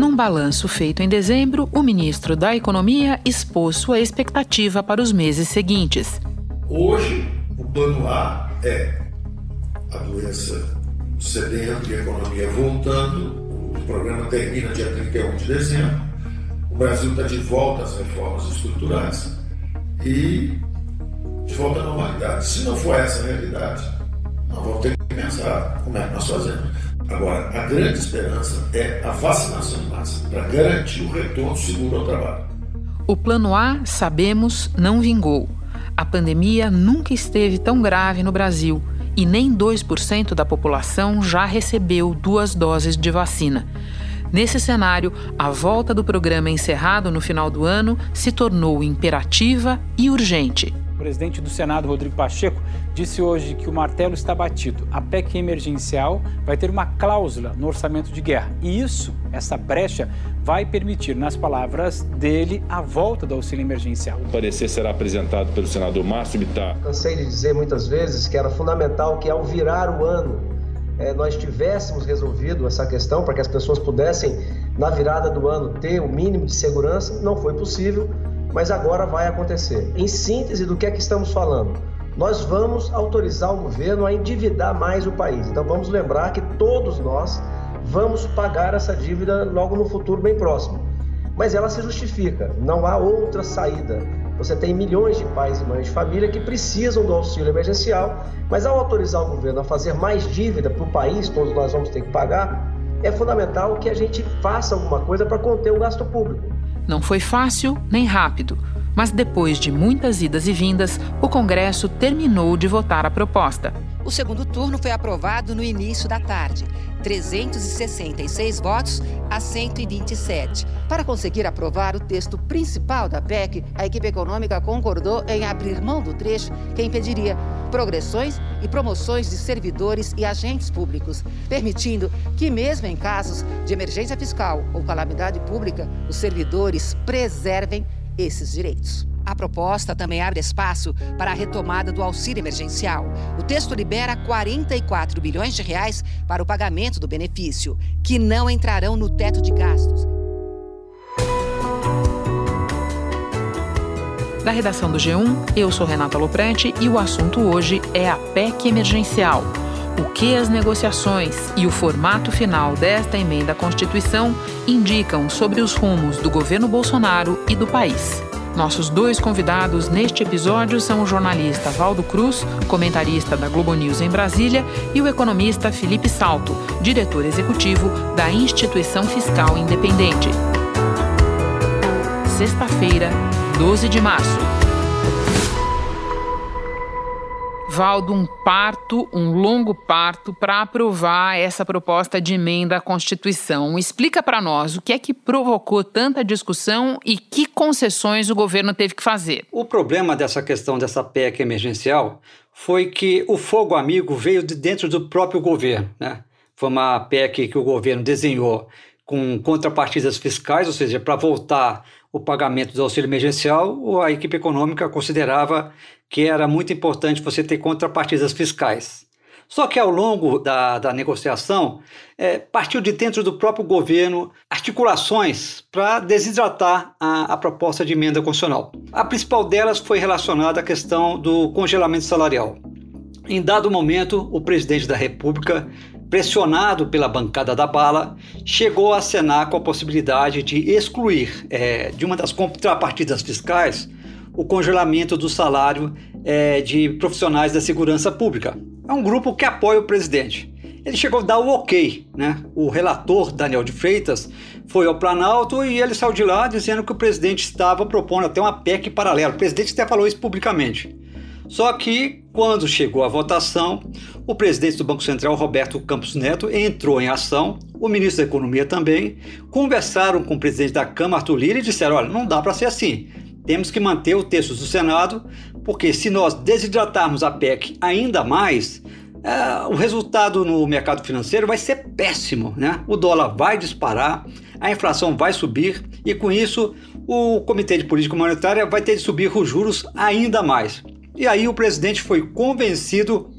Num balanço feito em dezembro, o ministro da Economia expôs sua expectativa para os meses seguintes. Hoje, o plano A é a doença cedendo e a economia voltando. O programa termina dia 31 de dezembro. O Brasil está de volta às reformas estruturais e de volta à normalidade. Se não for essa a realidade, nós vamos ter que pensar como é que nós fazemos. Agora, a grande esperança é a vacinação em massa para garantir o retorno seguro ao trabalho. O plano A, sabemos, não vingou. A pandemia nunca esteve tão grave no Brasil e nem 2% da população já recebeu duas doses de vacina. Nesse cenário, a volta do programa encerrado no final do ano se tornou imperativa e urgente. Presidente do Senado, Rodrigo Pacheco, disse hoje que o martelo está batido. A PEC emergencial vai ter uma cláusula no orçamento de guerra. E isso, essa brecha, vai permitir, nas palavras dele, a volta do auxílio emergencial. O parecer será apresentado pelo senador Márcio Bittar. Cansei de dizer muitas vezes que era fundamental que, ao virar o ano, é, nós tivéssemos resolvido essa questão para que as pessoas pudessem, na virada do ano, ter o mínimo de segurança. Não foi possível mas agora vai acontecer. Em síntese do que é que estamos falando? Nós vamos autorizar o governo a endividar mais o país. Então vamos lembrar que todos nós vamos pagar essa dívida logo no futuro bem próximo. Mas ela se justifica, não há outra saída. Você tem milhões de pais e mães de família que precisam do auxílio emergencial, mas ao autorizar o governo a fazer mais dívida para o país, todos nós vamos ter que pagar, é fundamental que a gente faça alguma coisa para conter o gasto público. Não foi fácil nem rápido, mas depois de muitas idas e vindas, o Congresso terminou de votar a proposta. O segundo turno foi aprovado no início da tarde. 366 votos a 127. Para conseguir aprovar o texto principal da PEC, a equipe econômica concordou em abrir mão do trecho que impediria progressões e promoções de servidores e agentes públicos, permitindo que, mesmo em casos de emergência fiscal ou calamidade pública, os servidores preservem esses direitos. A proposta também abre espaço para a retomada do auxílio emergencial. O texto libera 44 bilhões de reais para o pagamento do benefício, que não entrarão no teto de gastos. Da redação do G1, eu sou Renata Loprete e o assunto hoje é a PEC emergencial. O que as negociações e o formato final desta emenda à Constituição indicam sobre os rumos do governo Bolsonaro e do país. Nossos dois convidados neste episódio são o jornalista Valdo Cruz, comentarista da Globo News em Brasília, e o economista Felipe Salto, diretor executivo da Instituição Fiscal Independente. Sexta-feira, 12 de março. Valdo, um parto, um longo parto para aprovar essa proposta de emenda à Constituição. Explica para nós o que é que provocou tanta discussão e que concessões o governo teve que fazer. O problema dessa questão dessa PEC emergencial foi que o fogo amigo veio de dentro do próprio governo. Né? Foi uma PEC que o governo desenhou com contrapartidas fiscais, ou seja, para voltar o pagamento do auxílio emergencial, a equipe econômica considerava que era muito importante você ter contrapartidas fiscais. Só que ao longo da, da negociação, é, partiu de dentro do próprio governo articulações para desidratar a, a, proposta de emenda constitucional. A principal delas foi relacionada à questão do congelamento salarial. Em dado momento, o presidente da República pressionado pela bancada da bala, chegou a acenar com a possibilidade de excluir é, de uma das contrapartidas fiscais o congelamento do salário é, de profissionais da segurança pública. É um grupo que apoia o presidente. Ele chegou a dar o ok, né? O relator Daniel de Freitas foi ao Planalto e ele saiu de lá dizendo que o presidente estava propondo até uma PEC paralela. O presidente até falou isso publicamente. Só que, quando chegou a votação, o presidente do Banco Central, Roberto Campos Neto, entrou em ação, o ministro da Economia também, conversaram com o presidente da Câmara, Arthur Lira, e disseram: olha, não dá para ser assim. Temos que manter o texto do Senado, porque se nós desidratarmos a PEC ainda mais, é, o resultado no mercado financeiro vai ser péssimo, né? O dólar vai disparar, a inflação vai subir e com isso o Comitê de Política Monetária vai ter de subir os juros ainda mais. E aí o presidente foi convencido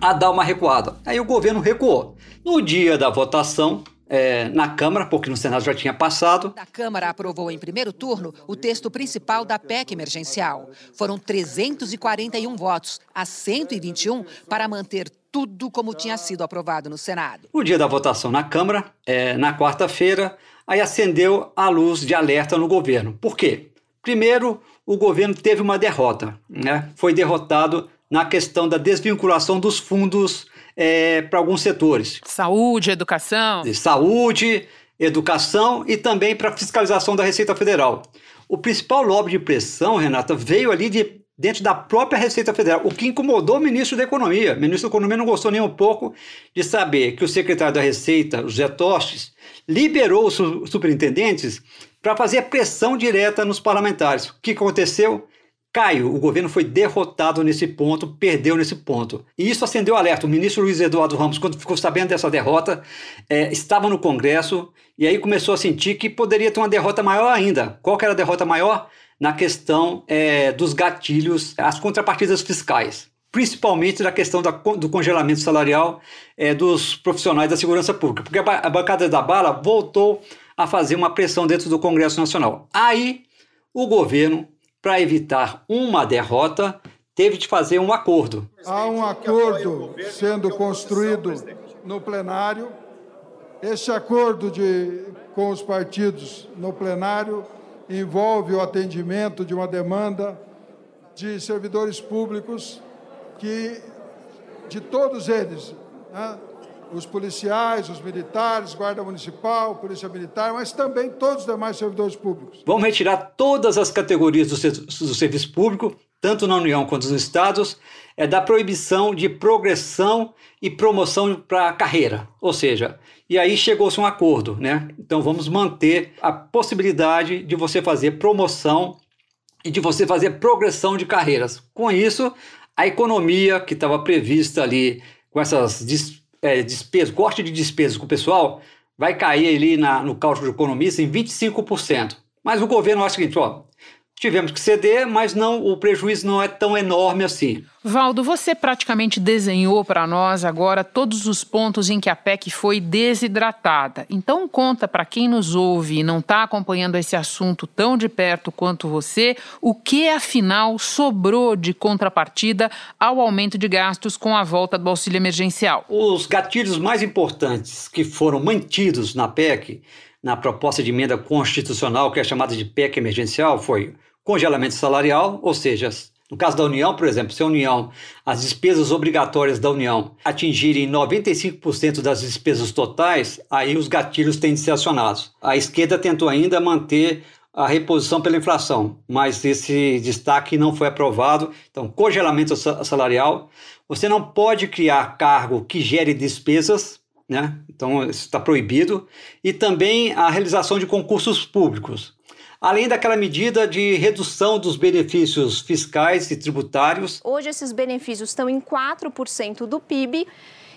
a dar uma recuada. Aí o governo recuou. No dia da votação, é, na Câmara, porque no Senado já tinha passado. A Câmara aprovou em primeiro turno o texto principal da PEC emergencial. Foram 341 votos a 121 para manter tudo como tinha sido aprovado no Senado. O dia da votação na Câmara, é, na quarta-feira, aí acendeu a luz de alerta no governo. Por quê? Primeiro, o governo teve uma derrota, né? Foi derrotado na questão da desvinculação dos fundos é, para alguns setores. Saúde, educação. Saúde, educação e também para fiscalização da Receita Federal. O principal lobby de pressão, Renata, veio ali de dentro da própria Receita Federal, o que incomodou o ministro da Economia. O ministro da Economia não gostou nem um pouco de saber que o secretário da Receita, José Tostes, liberou os superintendentes para fazer pressão direta nos parlamentares. O que aconteceu? Caio, o governo foi derrotado nesse ponto, perdeu nesse ponto. E isso acendeu alerta. O ministro Luiz Eduardo Ramos, quando ficou sabendo dessa derrota, é, estava no Congresso e aí começou a sentir que poderia ter uma derrota maior ainda. Qual que era a derrota maior? Na questão é, dos gatilhos, as contrapartidas fiscais principalmente na questão da, do congelamento salarial é, dos profissionais da segurança pública, porque a, a bancada da bala voltou a fazer uma pressão dentro do Congresso Nacional. Aí o governo para evitar uma derrota, teve de fazer um acordo. Há um acordo sendo construído no plenário. Este acordo de, com os partidos no plenário envolve o atendimento de uma demanda de servidores públicos que, de todos eles, né, os policiais, os militares, guarda municipal, polícia militar, mas também todos os demais servidores públicos. Vamos retirar todas as categorias do, do serviço público, tanto na União quanto nos estados, é da proibição de progressão e promoção para a carreira. Ou seja, e aí chegou-se um acordo, né? Então vamos manter a possibilidade de você fazer promoção e de você fazer progressão de carreiras. Com isso, a economia que estava prevista ali com essas é, corte de despesas com o pessoal, vai cair ali na, no cálculo de economista em 25%. Mas o governo acha o seguinte, ó, tivemos que ceder, mas não o prejuízo não é tão enorme assim. Valdo, você praticamente desenhou para nós agora todos os pontos em que a PEC foi desidratada. Então conta para quem nos ouve e não está acompanhando esse assunto tão de perto quanto você, o que afinal sobrou de contrapartida ao aumento de gastos com a volta do auxílio emergencial. Os gatilhos mais importantes que foram mantidos na PEC, na proposta de emenda constitucional que é chamada de PEC emergencial, foi congelamento salarial, ou seja, no caso da União, por exemplo, se a União, as despesas obrigatórias da União atingirem 95% das despesas totais, aí os gatilhos têm de ser acionados. A esquerda tentou ainda manter a reposição pela inflação, mas esse destaque não foi aprovado. Então, congelamento salarial. Você não pode criar cargo que gere despesas, né? Então, isso está proibido. E também a realização de concursos públicos além daquela medida de redução dos benefícios fiscais e tributários. Hoje, esses benefícios estão em 4% do PIB.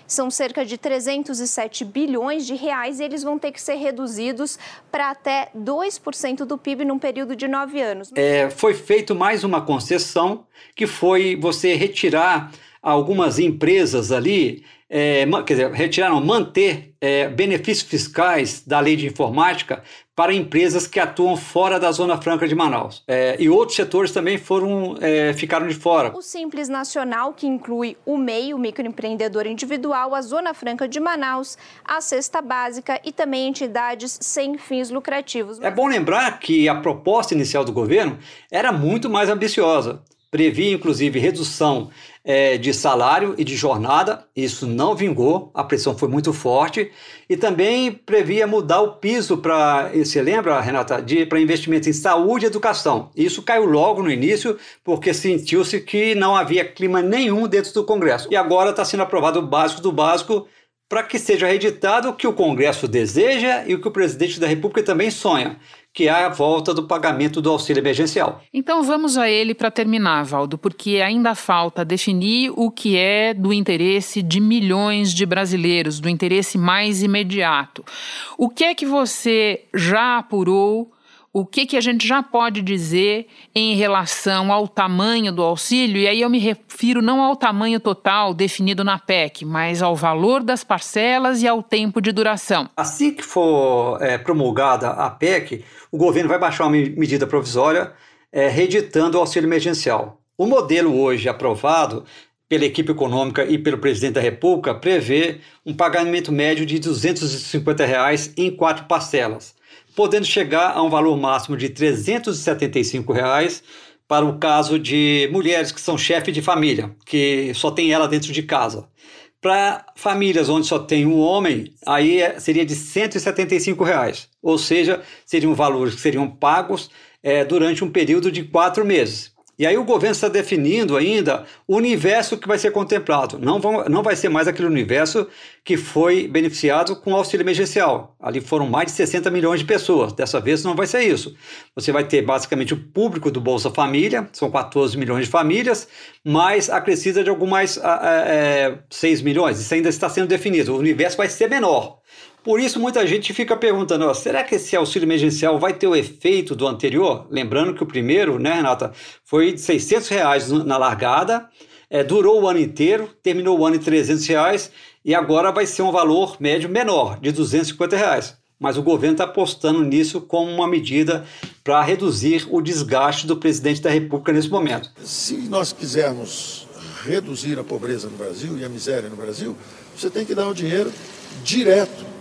São cerca de 307 bilhões de reais e eles vão ter que ser reduzidos para até 2% do PIB num período de nove anos. É, foi feito mais uma concessão, que foi você retirar algumas empresas ali é, quer dizer, retirar, não, manter é, benefícios fiscais da lei de informática para empresas que atuam fora da Zona Franca de Manaus. É, e outros setores também foram, é, ficaram de fora. O Simples Nacional, que inclui o MEI, o microempreendedor individual, a Zona Franca de Manaus, a Cesta Básica e também entidades sem fins lucrativos. É bom lembrar que a proposta inicial do governo era muito mais ambiciosa. Previa, inclusive, redução é, de salário e de jornada, isso não vingou, a pressão foi muito forte, e também previa mudar o piso para, você lembra, Renata, para investimento em saúde e educação. Isso caiu logo no início, porque sentiu-se que não havia clima nenhum dentro do Congresso. E agora está sendo aprovado o básico do básico, para que seja reeditado o que o Congresso deseja e o que o presidente da República também sonha, que é a volta do pagamento do auxílio emergencial. Então vamos a ele para terminar, Valdo, porque ainda falta definir o que é do interesse de milhões de brasileiros, do interesse mais imediato. O que é que você já apurou? O que, que a gente já pode dizer em relação ao tamanho do auxílio, e aí eu me refiro não ao tamanho total definido na PEC, mas ao valor das parcelas e ao tempo de duração. Assim que for é, promulgada a PEC, o governo vai baixar uma medida provisória é, reeditando o auxílio emergencial. O modelo hoje aprovado pela equipe econômica e pelo presidente da República prevê um pagamento médio de 250 reais em quatro parcelas podendo chegar a um valor máximo de 375 reais para o caso de mulheres que são chefe de família, que só tem ela dentro de casa. Para famílias onde só tem um homem, aí é, seria de 175 reais, ou seja, seriam valores que seriam pagos é, durante um período de quatro meses. E aí o governo está definindo ainda o universo que vai ser contemplado. Não, vão, não vai ser mais aquele universo que foi beneficiado com o auxílio emergencial. Ali foram mais de 60 milhões de pessoas. Dessa vez não vai ser isso. Você vai ter basicamente o público do Bolsa Família, são 14 milhões de famílias, mais acrescida de algumas é, 6 milhões. Isso ainda está sendo definido. O universo vai ser menor. Por isso, muita gente fica perguntando: ó, será que esse auxílio emergencial vai ter o efeito do anterior? Lembrando que o primeiro, né, Renata, foi de 600 reais na largada, é, durou o ano inteiro, terminou o ano em 300 reais e agora vai ser um valor médio menor, de 250 reais. Mas o governo está apostando nisso como uma medida para reduzir o desgaste do presidente da República nesse momento. Se nós quisermos reduzir a pobreza no Brasil e a miséria no Brasil, você tem que dar o dinheiro direto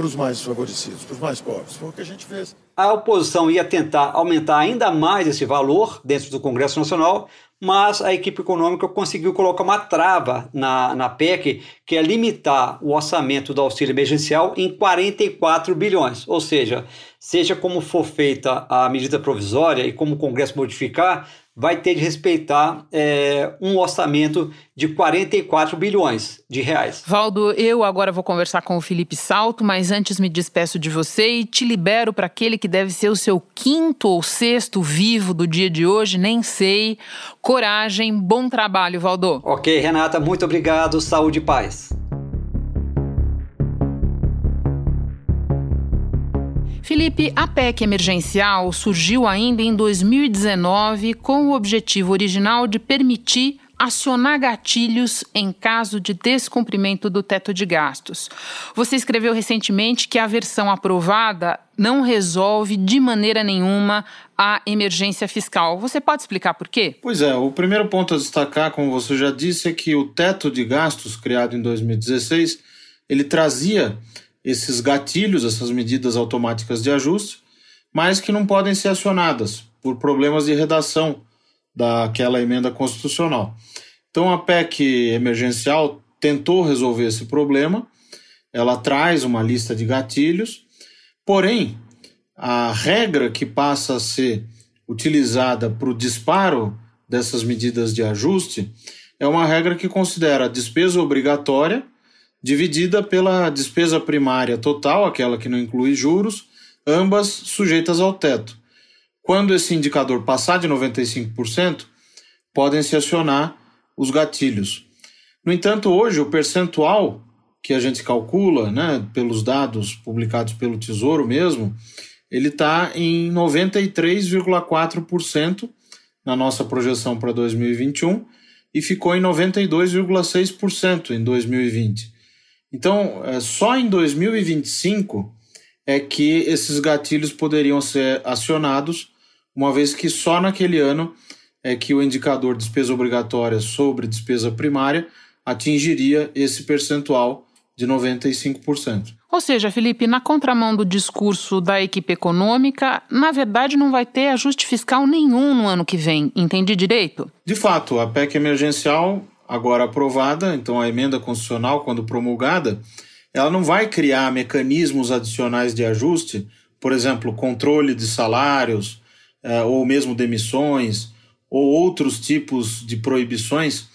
para os mais desfavorecidos, para os mais pobres. Foi o que a gente fez. A oposição ia tentar aumentar ainda mais esse valor dentro do Congresso Nacional, mas a equipe econômica conseguiu colocar uma trava na, na PEC, que é limitar o orçamento do auxílio emergencial em 44 bilhões. Ou seja, seja como for feita a medida provisória e como o Congresso modificar, vai ter de respeitar é, um orçamento de 44 bilhões de reais. Valdo, eu agora vou conversar com o Felipe Salto, mas antes me despeço de você e te libero para aquele que deve ser o seu quinto ou sexto vivo do dia de hoje, nem sei. Coragem, bom trabalho, Valdo. Ok, Renata, muito obrigado. Saúde e paz. Felipe, a PEC emergencial surgiu ainda em 2019 com o objetivo original de permitir acionar gatilhos em caso de descumprimento do teto de gastos. Você escreveu recentemente que a versão aprovada não resolve de maneira nenhuma a emergência fiscal. Você pode explicar por quê? Pois é, o primeiro ponto a destacar, como você já disse, é que o teto de gastos criado em 2016, ele trazia esses gatilhos, essas medidas automáticas de ajuste, mas que não podem ser acionadas por problemas de redação daquela emenda constitucional. Então a PEC emergencial tentou resolver esse problema, ela traz uma lista de gatilhos, porém a regra que passa a ser utilizada para o disparo dessas medidas de ajuste é uma regra que considera a despesa obrigatória dividida pela despesa primária total, aquela que não inclui juros, ambas sujeitas ao teto. Quando esse indicador passar de 95%, podem se acionar os gatilhos. No entanto, hoje o percentual que a gente calcula, né, pelos dados publicados pelo Tesouro mesmo, ele está em 93,4% na nossa projeção para 2021 e ficou em 92,6% em 2020. Então, é, só em 2025 é que esses gatilhos poderiam ser acionados, uma vez que só naquele ano é que o indicador despesa obrigatória sobre despesa primária atingiria esse percentual de 95%. Ou seja, Felipe, na contramão do discurso da equipe econômica, na verdade não vai ter ajuste fiscal nenhum no ano que vem. Entendi direito? De fato, a PEC emergencial agora aprovada, então a emenda constitucional, quando promulgada, ela não vai criar mecanismos adicionais de ajuste, por exemplo, controle de salários, eh, ou mesmo demissões, ou outros tipos de proibições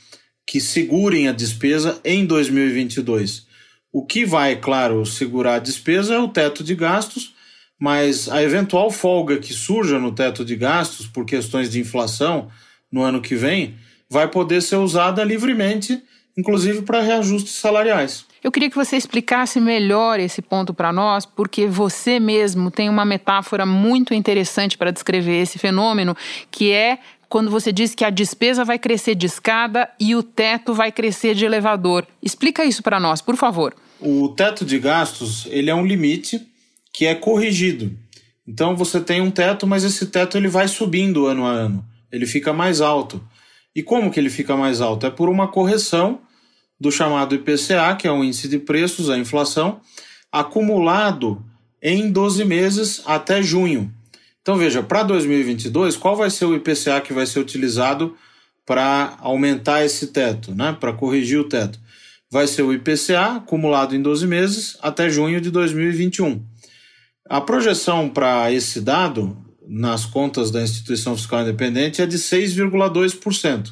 que segurem a despesa em 2022. O que vai, claro, segurar a despesa é o teto de gastos, mas a eventual folga que surja no teto de gastos por questões de inflação no ano que vem vai poder ser usada livremente, inclusive para reajustes salariais. Eu queria que você explicasse melhor esse ponto para nós, porque você mesmo tem uma metáfora muito interessante para descrever esse fenômeno, que é quando você diz que a despesa vai crescer de escada e o teto vai crescer de elevador. Explica isso para nós, por favor. O teto de gastos, ele é um limite que é corrigido. Então você tem um teto, mas esse teto ele vai subindo ano a ano. Ele fica mais alto. E como que ele fica mais alto? É por uma correção do chamado IPCA, que é o índice de preços, a inflação, acumulado em 12 meses até junho. Então veja, para 2022, qual vai ser o IPCA que vai ser utilizado para aumentar esse teto, né? para corrigir o teto? Vai ser o IPCA acumulado em 12 meses até junho de 2021. A projeção para esse dado nas contas da instituição fiscal independente é de 6,2%,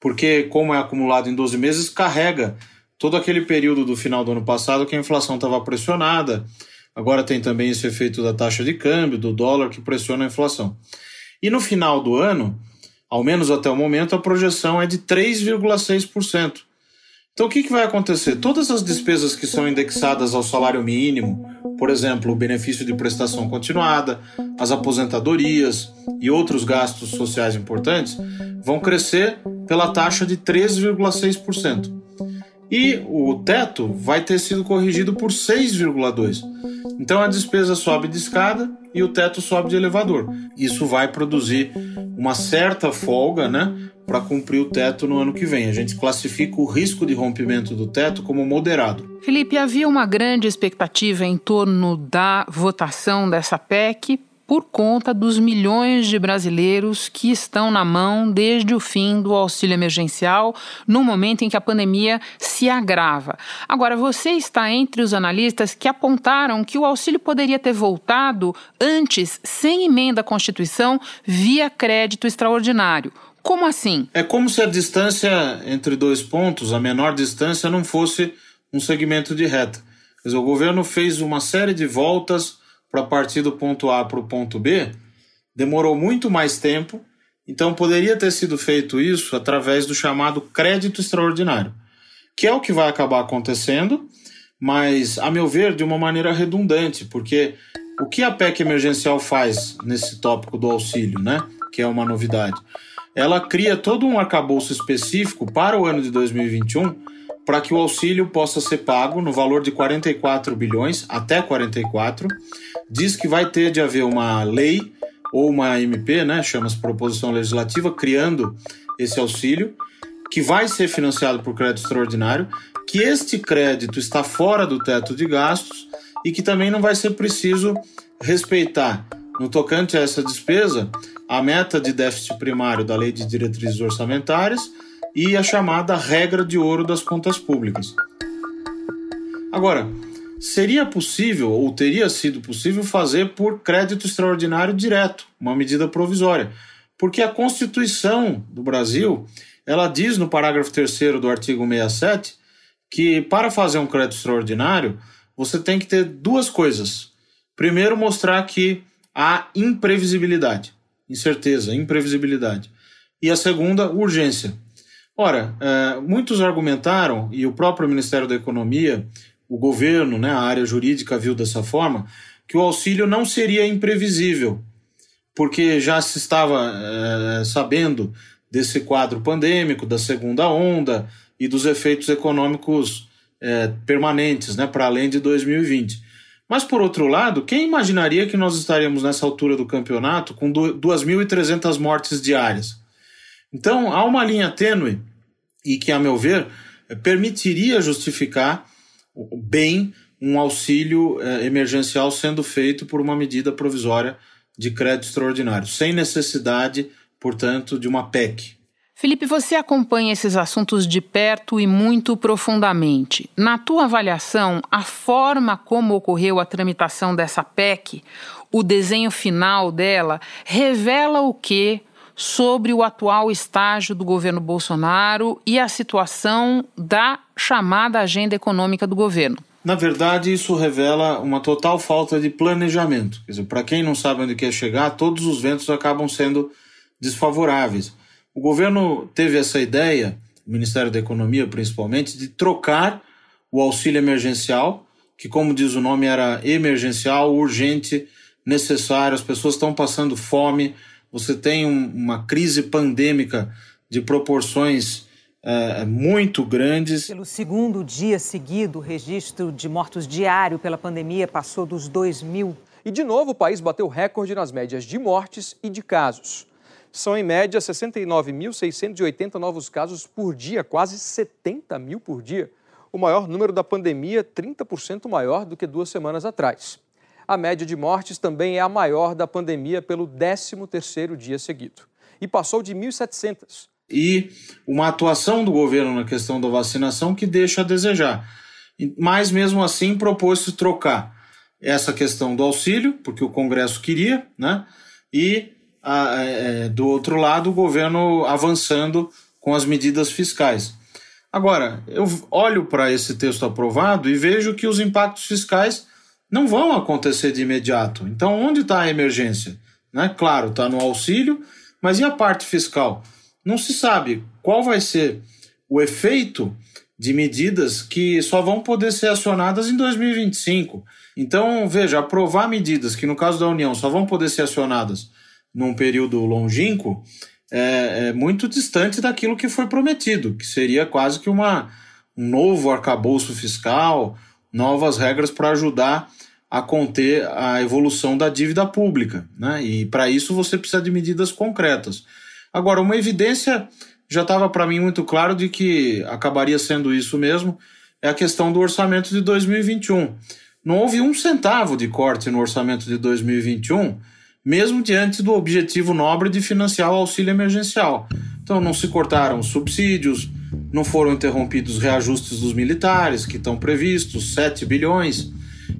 porque, como é acumulado em 12 meses, carrega todo aquele período do final do ano passado que a inflação estava pressionada. Agora tem também esse efeito da taxa de câmbio, do dólar, que pressiona a inflação. E no final do ano, ao menos até o momento, a projeção é de 3,6%. Então, o que, que vai acontecer? Todas as despesas que são indexadas ao salário mínimo, por exemplo, o benefício de prestação continuada, as aposentadorias e outros gastos sociais importantes, vão crescer pela taxa de 3,6%. E o teto vai ter sido corrigido por 6,2%. Então a despesa sobe de escada e o teto sobe de elevador. Isso vai produzir uma certa folga, né? para cumprir o teto no ano que vem. A gente classifica o risco de rompimento do teto como moderado. Felipe, havia uma grande expectativa em torno da votação dessa PEC por conta dos milhões de brasileiros que estão na mão desde o fim do auxílio emergencial, no momento em que a pandemia se agrava. Agora, você está entre os analistas que apontaram que o auxílio poderia ter voltado antes, sem emenda à Constituição, via crédito extraordinário. Como assim? É como se a distância entre dois pontos, a menor distância, não fosse um segmento de reta. Dizer, o governo fez uma série de voltas para partir do ponto A para o ponto B, demorou muito mais tempo, então poderia ter sido feito isso através do chamado crédito extraordinário, que é o que vai acabar acontecendo, mas, a meu ver, de uma maneira redundante, porque o que a PEC emergencial faz nesse tópico do auxílio, né? Que é uma novidade ela cria todo um arcabouço específico para o ano de 2021 para que o auxílio possa ser pago no valor de 44 bilhões, até 44. Diz que vai ter de haver uma lei ou uma MP, né, chama-se proposição legislativa, criando esse auxílio, que vai ser financiado por crédito extraordinário, que este crédito está fora do teto de gastos e que também não vai ser preciso respeitar no tocante a essa despesa, a meta de déficit primário da Lei de Diretrizes Orçamentárias e a chamada regra de ouro das contas públicas. Agora, seria possível ou teria sido possível fazer por crédito extraordinário direto, uma medida provisória, porque a Constituição do Brasil, ela diz no parágrafo 3 do artigo 67 que para fazer um crédito extraordinário, você tem que ter duas coisas. Primeiro, mostrar que a imprevisibilidade, incerteza, imprevisibilidade. E a segunda, urgência. Ora, é, muitos argumentaram, e o próprio Ministério da Economia, o governo, né, a área jurídica viu dessa forma, que o auxílio não seria imprevisível, porque já se estava é, sabendo desse quadro pandêmico, da segunda onda e dos efeitos econômicos é, permanentes, né, para além de 2020. Mas, por outro lado, quem imaginaria que nós estaríamos nessa altura do campeonato com 2.300 mortes diárias? Então, há uma linha tênue e que, a meu ver, permitiria justificar bem um auxílio eh, emergencial sendo feito por uma medida provisória de crédito extraordinário, sem necessidade, portanto, de uma PEC. Felipe, você acompanha esses assuntos de perto e muito profundamente. Na tua avaliação, a forma como ocorreu a tramitação dessa PEC, o desenho final dela, revela o que sobre o atual estágio do governo Bolsonaro e a situação da chamada agenda econômica do governo? Na verdade, isso revela uma total falta de planejamento. Para quem não sabe onde quer chegar, todos os ventos acabam sendo desfavoráveis. O governo teve essa ideia, o Ministério da Economia principalmente, de trocar o auxílio emergencial, que, como diz o nome, era emergencial, urgente, necessário. As pessoas estão passando fome, você tem um, uma crise pandêmica de proporções é, muito grandes. Pelo segundo dia seguido, o registro de mortos diário pela pandemia passou dos 2 mil. E de novo, o país bateu recorde nas médias de mortes e de casos. São, em média, 69.680 novos casos por dia, quase 70 mil por dia. O maior número da pandemia, 30% maior do que duas semanas atrás. A média de mortes também é a maior da pandemia pelo 13º dia seguido. E passou de 1.700. E uma atuação do governo na questão da vacinação que deixa a desejar. Mas, mesmo assim, propôs-se trocar essa questão do auxílio, porque o Congresso queria, né? e a, é, do outro lado, o governo avançando com as medidas fiscais. Agora, eu olho para esse texto aprovado e vejo que os impactos fiscais não vão acontecer de imediato. Então, onde está a emergência? Né? Claro, está no auxílio, mas e a parte fiscal? Não se sabe qual vai ser o efeito de medidas que só vão poder ser acionadas em 2025. Então, veja, aprovar medidas que, no caso da União, só vão poder ser acionadas num período longínquo é, é muito distante daquilo que foi prometido, que seria quase que uma, um novo arcabouço fiscal, novas regras para ajudar a conter a evolução da dívida pública. Né? E para isso você precisa de medidas concretas. Agora, uma evidência já estava para mim muito claro de que acabaria sendo isso mesmo, é a questão do orçamento de 2021. Não houve um centavo de corte no orçamento de 2021, mesmo diante do objetivo nobre de financiar o auxílio emergencial. Então, não se cortaram subsídios, não foram interrompidos reajustes dos militares, que estão previstos, 7 bilhões,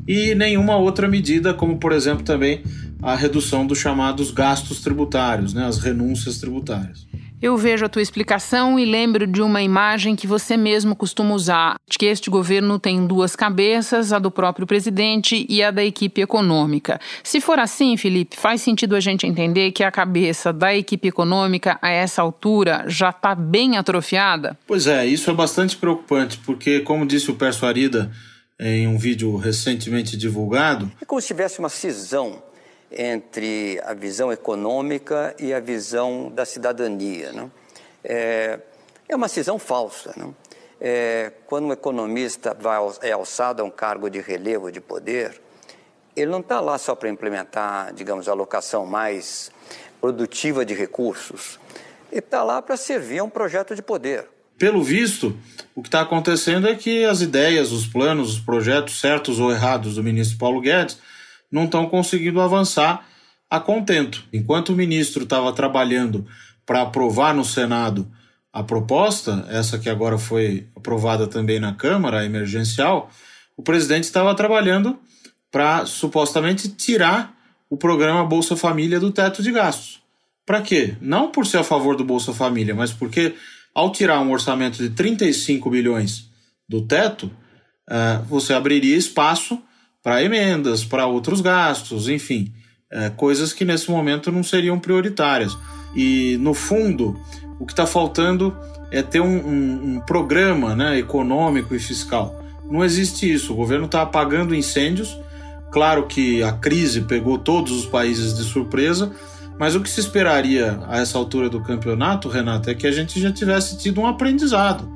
e nenhuma outra medida, como, por exemplo, também a redução dos chamados gastos tributários, né, as renúncias tributárias. Eu vejo a tua explicação e lembro de uma imagem que você mesmo costuma usar, de que este governo tem duas cabeças, a do próprio presidente e a da equipe econômica. Se for assim, Felipe, faz sentido a gente entender que a cabeça da equipe econômica a essa altura já está bem atrofiada? Pois é, isso é bastante preocupante, porque, como disse o Perso Arida em um vídeo recentemente divulgado... É como se tivesse uma cisão entre a visão econômica e a visão da cidadania. Né? É, é uma cisão falsa. Né? É, quando um economista vai, é alçado a um cargo de relevo de poder, ele não está lá só para implementar, digamos, a alocação mais produtiva de recursos. Ele está lá para servir a um projeto de poder. Pelo visto, o que está acontecendo é que as ideias, os planos, os projetos certos ou errados do ministro Paulo Guedes não estão conseguindo avançar a contento. Enquanto o ministro estava trabalhando para aprovar no Senado a proposta, essa que agora foi aprovada também na Câmara, a emergencial, o presidente estava trabalhando para supostamente tirar o programa Bolsa Família do teto de gastos. Para quê? Não por ser a favor do Bolsa Família, mas porque ao tirar um orçamento de 35 bilhões do teto, eh, você abriria espaço para emendas, para outros gastos, enfim, é, coisas que nesse momento não seriam prioritárias. E, no fundo, o que está faltando é ter um, um, um, programa né, econômico e fiscal. Não existe isso. O governo está apagando incêndios. Claro que a crise pegou todos os países de surpresa, mas o que se esperaria a essa altura do campeonato, Renato, é que a gente já tivesse tido um aprendizado.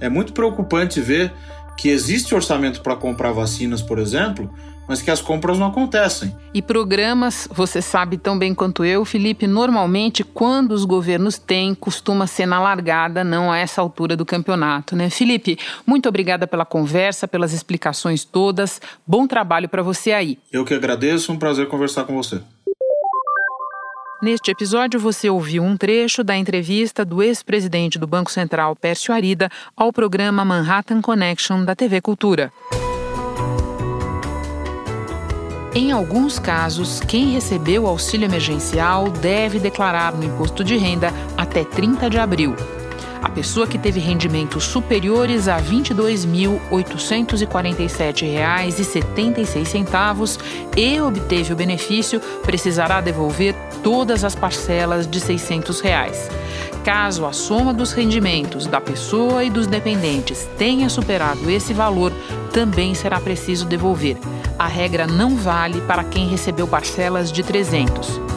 É muito preocupante ver que existe orçamento para comprar vacinas, por exemplo, mas que as compras não acontecem. E programas, você sabe tão bem quanto eu, Felipe, normalmente quando os governos têm, costuma ser na largada, não a essa altura do campeonato, né? Felipe, muito obrigada pela conversa, pelas explicações todas. Bom trabalho para você aí. Eu que agradeço, um prazer conversar com você. Neste episódio, você ouviu um trecho da entrevista do ex-presidente do Banco Central, Pércio Arida, ao programa Manhattan Connection da TV Cultura. Em alguns casos, quem recebeu auxílio emergencial deve declarar no imposto de renda até 30 de abril. A pessoa que teve rendimentos superiores a R$ 22.847,76 e obteve o benefício precisará devolver todas as parcelas de 600 reais. Caso a soma dos rendimentos da pessoa e dos dependentes tenha superado esse valor, também será preciso devolver. A regra não vale para quem recebeu parcelas de 300.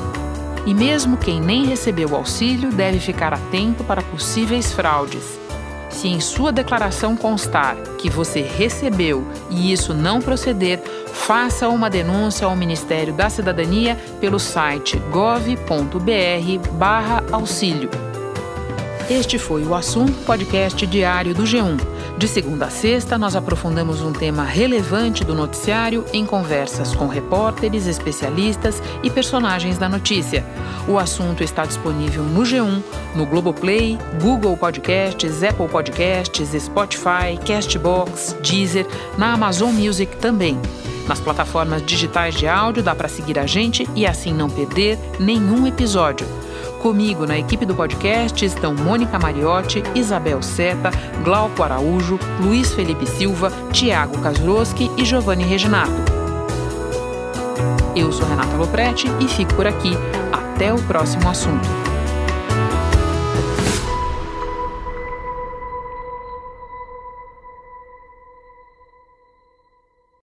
E mesmo quem nem recebeu o auxílio deve ficar atento para possíveis fraudes. Se em sua declaração constar que você recebeu e isso não proceder, faça uma denúncia ao Ministério da Cidadania pelo site gov.br/auxílio. Este foi o assunto podcast diário do G1. De segunda a sexta, nós aprofundamos um tema relevante do noticiário em conversas com repórteres, especialistas e personagens da notícia. O assunto está disponível no G1, no Globoplay, Google Podcasts, Apple Podcasts, Spotify, Castbox, Deezer, na Amazon Music também. Nas plataformas digitais de áudio dá para seguir a gente e assim não perder nenhum episódio. Comigo na equipe do podcast estão Mônica Mariotti, Isabel Seta, Glauco Araújo, Luiz Felipe Silva, Tiago Kazuroski e Giovanni Reginato. Eu sou Renata Loprete e fico por aqui. Até o próximo assunto.